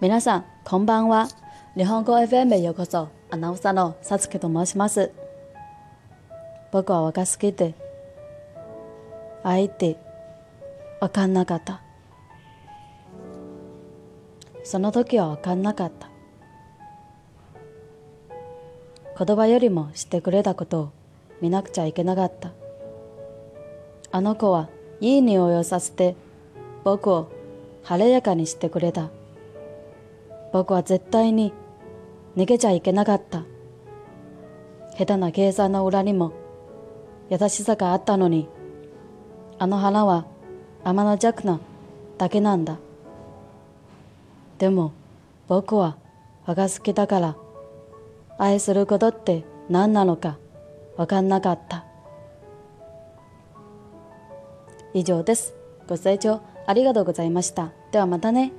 皆さん、こんばんは。日本語 FM へようこそ。アナウンサーのさつきと申します。僕は若すぎて、相手、わかんなかった。その時はわかんなかった。言葉よりもしてくれたことを見なくちゃいけなかった。あの子はいい匂いをさせて僕を晴れやかにしてくれた。僕は絶対に逃げちゃいけなかった。下手な計算の裏にも優しさがあったのに、あの花は天の弱なだけなんだ。でも僕は我が好きだから愛することって何なのかわかんなかった。以上です。ご清聴ありがとうございました。ではまたね。